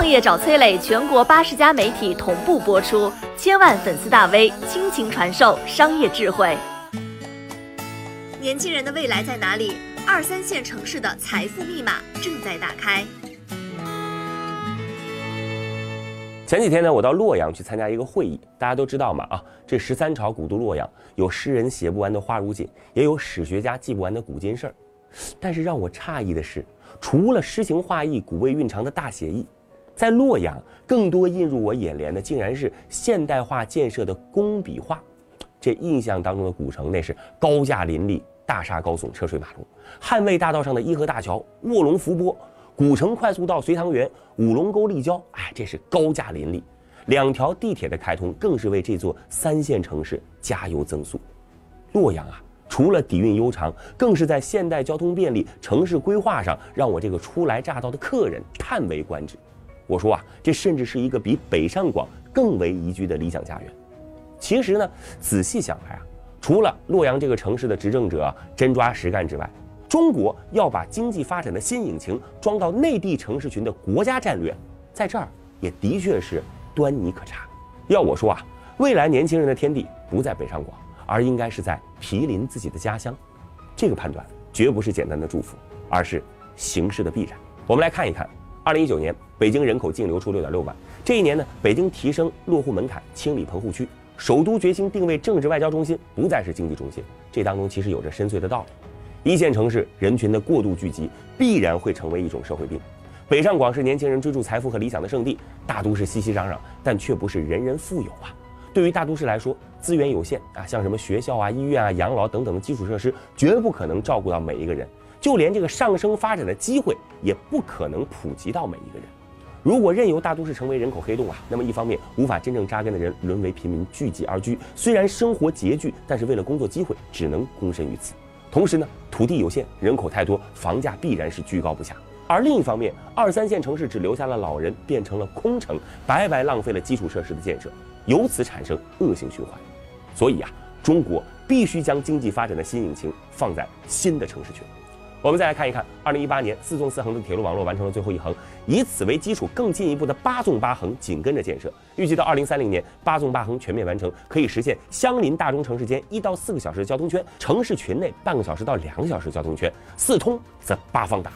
创业找崔磊，全国八十家媒体同步播出，千万粉丝大 V 倾情传授商业智慧。年轻人的未来在哪里？二三线城市的财富密码正在打开。前几天呢，我到洛阳去参加一个会议，大家都知道嘛啊，这十三朝古都洛阳，有诗人写不完的花如锦，也有史学家记不完的古今事儿。但是让我诧异的是，除了诗情画意、古味蕴长的大写意，在洛阳更多映入我眼帘的，竟然是现代化建设的工笔画。这印象当中的古城，那是高架林立、大厦高耸、车水马龙；汉魏大道上的伊河大桥、卧龙伏波。古城快速道隋唐园、五龙沟立交，哎，这是高架林立。两条地铁的开通，更是为这座三线城市加油增速。洛阳啊，除了底蕴悠长，更是在现代交通便利、城市规划上，让我这个初来乍到的客人叹为观止。我说啊，这甚至是一个比北上广更为宜居的理想家园。其实呢，仔细想来啊，除了洛阳这个城市的执政者真抓实干之外，中国要把经济发展的新引擎装到内地城市群的国家战略，在这儿也的确是端倪可查。要我说啊，未来年轻人的天地不在北上广，而应该是在毗邻自己的家乡。这个判断绝不是简单的祝福，而是形势的必然。我们来看一看，二零一九年北京人口净流出六点六万。这一年呢，北京提升落户门槛，清理棚户区，首都决心定位政治外交中心，不再是经济中心。这当中其实有着深邃的道理。一线城市人群的过度聚集，必然会成为一种社会病。北上广是年轻人追逐财富和理想的圣地，大都市熙熙攘攘，但却不是人人富有啊。对于大都市来说，资源有限啊，像什么学校啊、医院啊、养老等等的基础设施，绝不可能照顾到每一个人，就连这个上升发展的机会，也不可能普及到每一个人。如果任由大都市成为人口黑洞啊，那么一方面无法真正扎根的人沦为贫民聚集而居，虽然生活拮据，但是为了工作机会，只能躬身于此。同时呢，土地有限，人口太多，房价必然是居高不下。而另一方面，二三线城市只留下了老人，变成了空城，白白浪费了基础设施的建设，由此产生恶性循环。所以啊，中国必须将经济发展的新引擎放在新的城市群。我们再来看一看，二零一八年四纵四横的铁路网络完成了最后一横，以此为基础，更进一步的八纵八横紧跟着建设。预计到二零三零年，八纵八横全面完成，可以实现相邻大中城市间一到四个小时的交通圈，城市群内半个小时到两个小时交通圈，四通则八方达。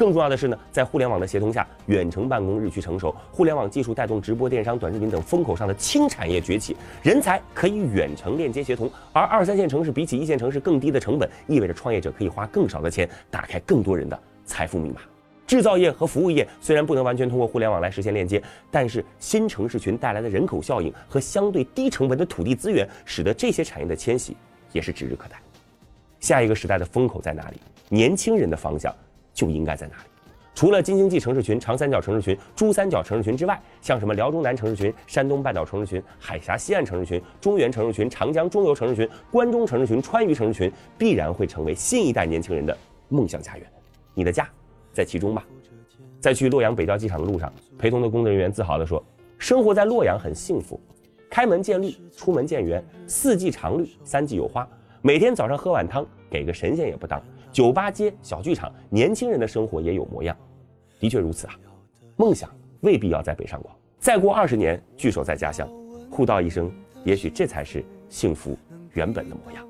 更重要的是呢，在互联网的协同下，远程办公日趋成熟，互联网技术带动直播电商、短视频等风口上的轻产业崛起，人才可以远程链接协同。而二三线城市比起一线城市更低的成本，意味着创业者可以花更少的钱，打开更多人的财富密码。制造业和服务业虽然不能完全通过互联网来实现链接，但是新城市群带来的人口效应和相对低成本的土地资源，使得这些产业的迁徙也是指日可待。下一个时代的风口在哪里？年轻人的方向。就应该在哪里？除了京津冀城市群、长三角城市群、珠三角城市群之外，像什么辽中南城市群、山东半岛城市群、海峡西岸城市群、中原城市群、长江中游城市群、关中城市群、川渝城市群，必然会成为新一代年轻人的梦想家园。你的家在其中吧？在去洛阳北郊机场的路上，陪同的工作人员自豪地说：“生活在洛阳很幸福，开门见绿，出门见园，四季常绿，三季有花。每天早上喝碗汤，给个神仙也不当。”酒吧街、小剧场，年轻人的生活也有模样。的确如此啊，梦想未必要在北上广，再过二十年聚首在家乡，互道一声，也许这才是幸福原本的模样。